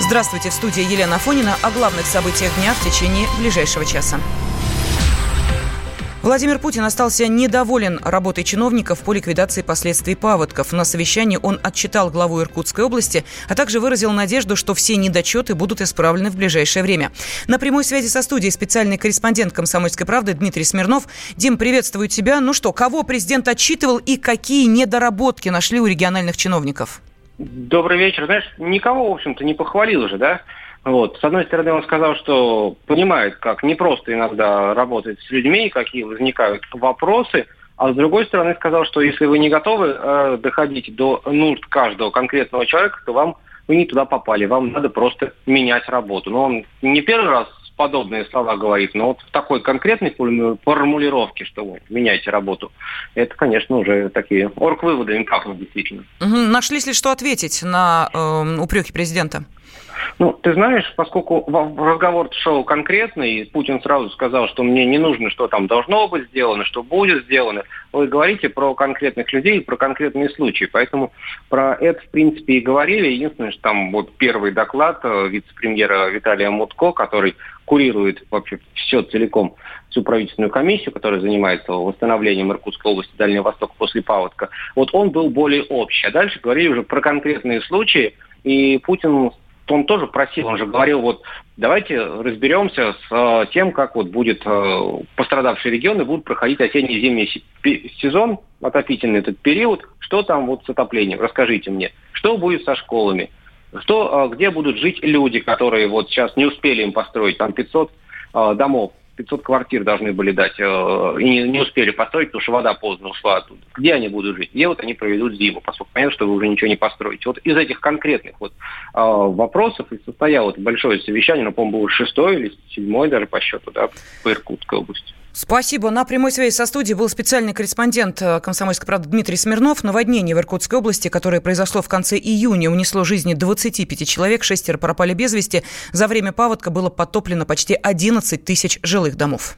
Здравствуйте, в студии Елена Фонина о главных событиях дня в течение ближайшего часа. Владимир Путин остался недоволен работой чиновников по ликвидации последствий паводков. На совещании он отчитал главу Иркутской области, а также выразил надежду, что все недочеты будут исправлены в ближайшее время. На прямой связи со студией специальный корреспондент «Комсомольской правды» Дмитрий Смирнов. Дим, приветствую тебя. Ну что, кого президент отчитывал и какие недоработки нашли у региональных чиновников? Добрый вечер. Знаешь, никого, в общем-то, не похвалил уже, да? Вот. С одной стороны, он сказал, что понимает, как непросто иногда работать с людьми, какие возникают вопросы, а с другой стороны сказал, что если вы не готовы э, доходить до нужд каждого конкретного человека, то вам вы не туда попали, вам надо просто менять работу. Но он не первый раз подобные слова говорит, но вот в такой конкретной формулировке, что вы меняете работу, это, конечно, уже такие орг-выводы им действительно. Угу. Нашлись ли что ответить на э, упреки президента? Ну, ты знаешь, поскольку разговор шел конкретный, Путин сразу сказал, что мне не нужно, что там должно быть сделано, что будет сделано. Вы говорите про конкретных людей, про конкретные случаи. Поэтому про это, в принципе, и говорили. Единственное, что там вот первый доклад э, вице-премьера Виталия Мутко, который курирует вообще все целиком, всю правительственную комиссию, которая занимается восстановлением Иркутской области, Дальнего Востока после паводка, вот он был более общий. А дальше говорили уже про конкретные случаи, и Путин он тоже просил, он же говорил, вот давайте разберемся с э, тем, как вот будет э, пострадавшие регионы будут проходить осенне-зимний сезон, отопительный этот период, что там вот с отоплением, расскажите мне, что будет со школами, что, э, где будут жить люди, которые вот сейчас не успели им построить, там 500 домов, 500 квартир должны были дать, э, и не, не успели построить, потому что вода поздно ушла оттуда. Где они будут жить? Где вот они проведут зиму, поскольку понятно, что вы уже ничего не построите. Вот из этих конкретных вот э, вопросов и состояло большое совещание, но, по-моему, было шестое или седьмое даже по счету, да, по Иркутской области. Спасибо. На прямой связи со студией был специальный корреспондент э, «Комсомольской правды» Дмитрий Смирнов. Наводнение в Иркутской области, которое произошло в конце июня, унесло жизни 25 человек, шестеро пропали без вести. За время паводка было потоплено почти 11 тысяч жилых домов.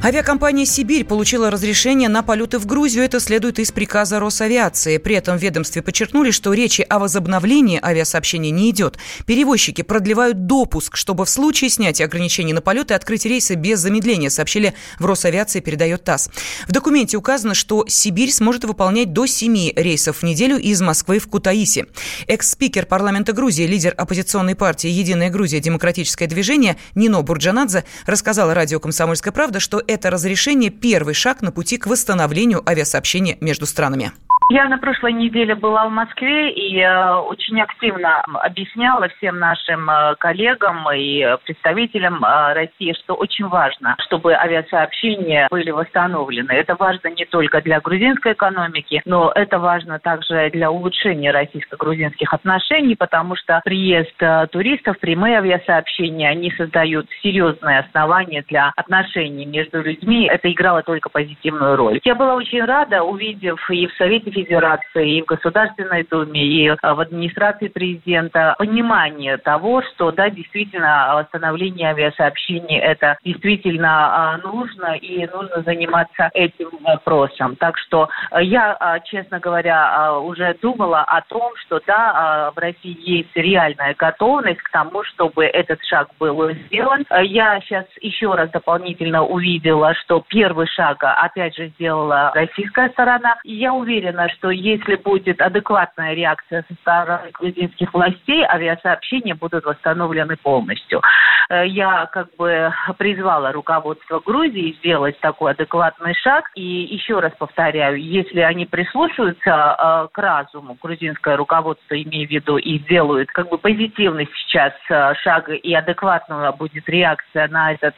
Авиакомпания «Сибирь» получила разрешение на полеты в Грузию. Это следует из приказа Росавиации. При этом в ведомстве подчеркнули, что речи о возобновлении авиасообщения не идет. Перевозчики продлевают допуск, чтобы в случае снятия ограничений на полеты открыть рейсы без замедления, сообщили в Росавиации, передает ТАСС. В документе указано, что «Сибирь» сможет выполнять до семи рейсов в неделю из Москвы в Кутаиси. Экс-спикер парламента Грузии, лидер оппозиционной партии «Единая Грузия. Демократическое движение» Нино Бурджанадзе рассказала радио «Комсомольская правда», что это разрешение – первый шаг на пути к восстановлению авиасообщения между странами. Я на прошлой неделе была в Москве и э, очень активно объясняла всем нашим э, коллегам и представителям э, России, что очень важно, чтобы авиасообщения были восстановлены. Это важно не только для грузинской экономики, но это важно также для улучшения российско-грузинских отношений, потому что приезд туристов, прямые авиасообщения, они создают серьезные основания для отношений между людьми. Это играло только позитивную роль. Я была очень рада, увидев и в Совете Федерации, и в Государственной Думе, и а, в администрации президента понимание того, что, да, действительно, восстановление авиасообщений это действительно а, нужно, и нужно заниматься этим вопросом. Так что а, я, честно говоря, уже думала о том, что, да, в России есть реальная готовность к тому, чтобы этот шаг был сделан. Я сейчас еще раз дополнительно увидела, что первый шаг, опять же, сделала российская сторона. И я уверена, что если будет адекватная реакция со стороны грузинских властей, авиасообщения будут восстановлены полностью. Э, я как бы призвала руководство Грузии сделать такой адекватный шаг. И еще раз повторяю, если они прислушаются э, к разуму, грузинское руководство, имею в виду, и сделают как бы позитивный сейчас э, шаг и адекватная будет реакция на этот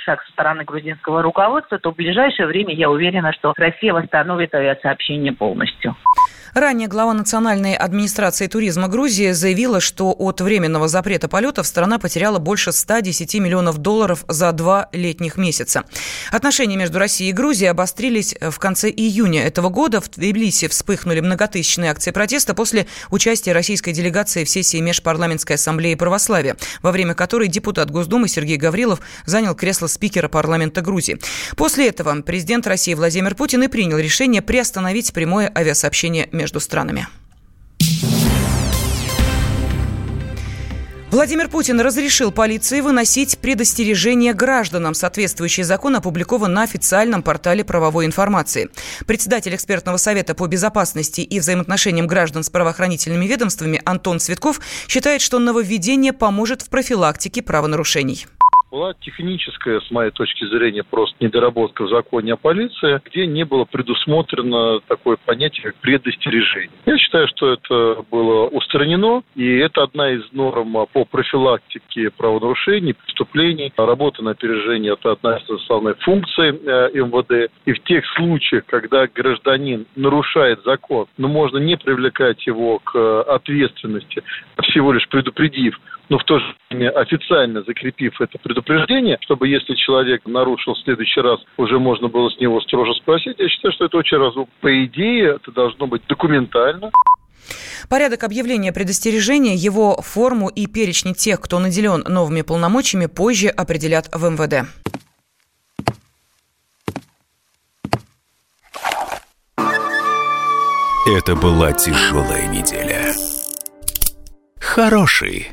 шаг со стороны грузинского руководства, то в ближайшее время я уверена, что Россия восстановит авиасообщение полностью. Ранее глава Национальной администрации туризма Грузии заявила, что от временного запрета полетов страна потеряла больше 110 миллионов долларов за два летних месяца. Отношения между Россией и Грузией обострились в конце июня этого года. В Тбилиси вспыхнули многотысячные акции протеста после участия российской делегации в сессии Межпарламентской ассамблеи православия, во время которой депутат Госдумы Сергей Гаврилов занял кресло спикера парламента Грузии. После этого президент России Владимир Путин и принял решение приостановить прямое авиасообщение между странами. Владимир Путин разрешил полиции выносить предостережения гражданам. Соответствующий закон опубликован на официальном портале правовой информации. Председатель экспертного совета по безопасности и взаимоотношениям граждан с правоохранительными ведомствами Антон Цветков считает, что нововведение поможет в профилактике правонарушений была техническая, с моей точки зрения, просто недоработка в законе о полиции, где не было предусмотрено такое понятие, как предостережение. Я считаю, что это было устранено, и это одна из норм по профилактике правонарушений, преступлений. Работа на опережение – это одна из основных функций э, МВД. И в тех случаях, когда гражданин нарушает закон, но можно не привлекать его к ответственности, всего лишь предупредив но в то же время официально закрепив это предупреждение, чтобы если человек нарушил в следующий раз, уже можно было с него строже спросить, я считаю, что это очень разумно. По идее, это должно быть документально. Порядок объявления предостережения, его форму и перечни тех, кто наделен новыми полномочиями, позже определят в МВД. Это была тяжелая неделя. Хороший.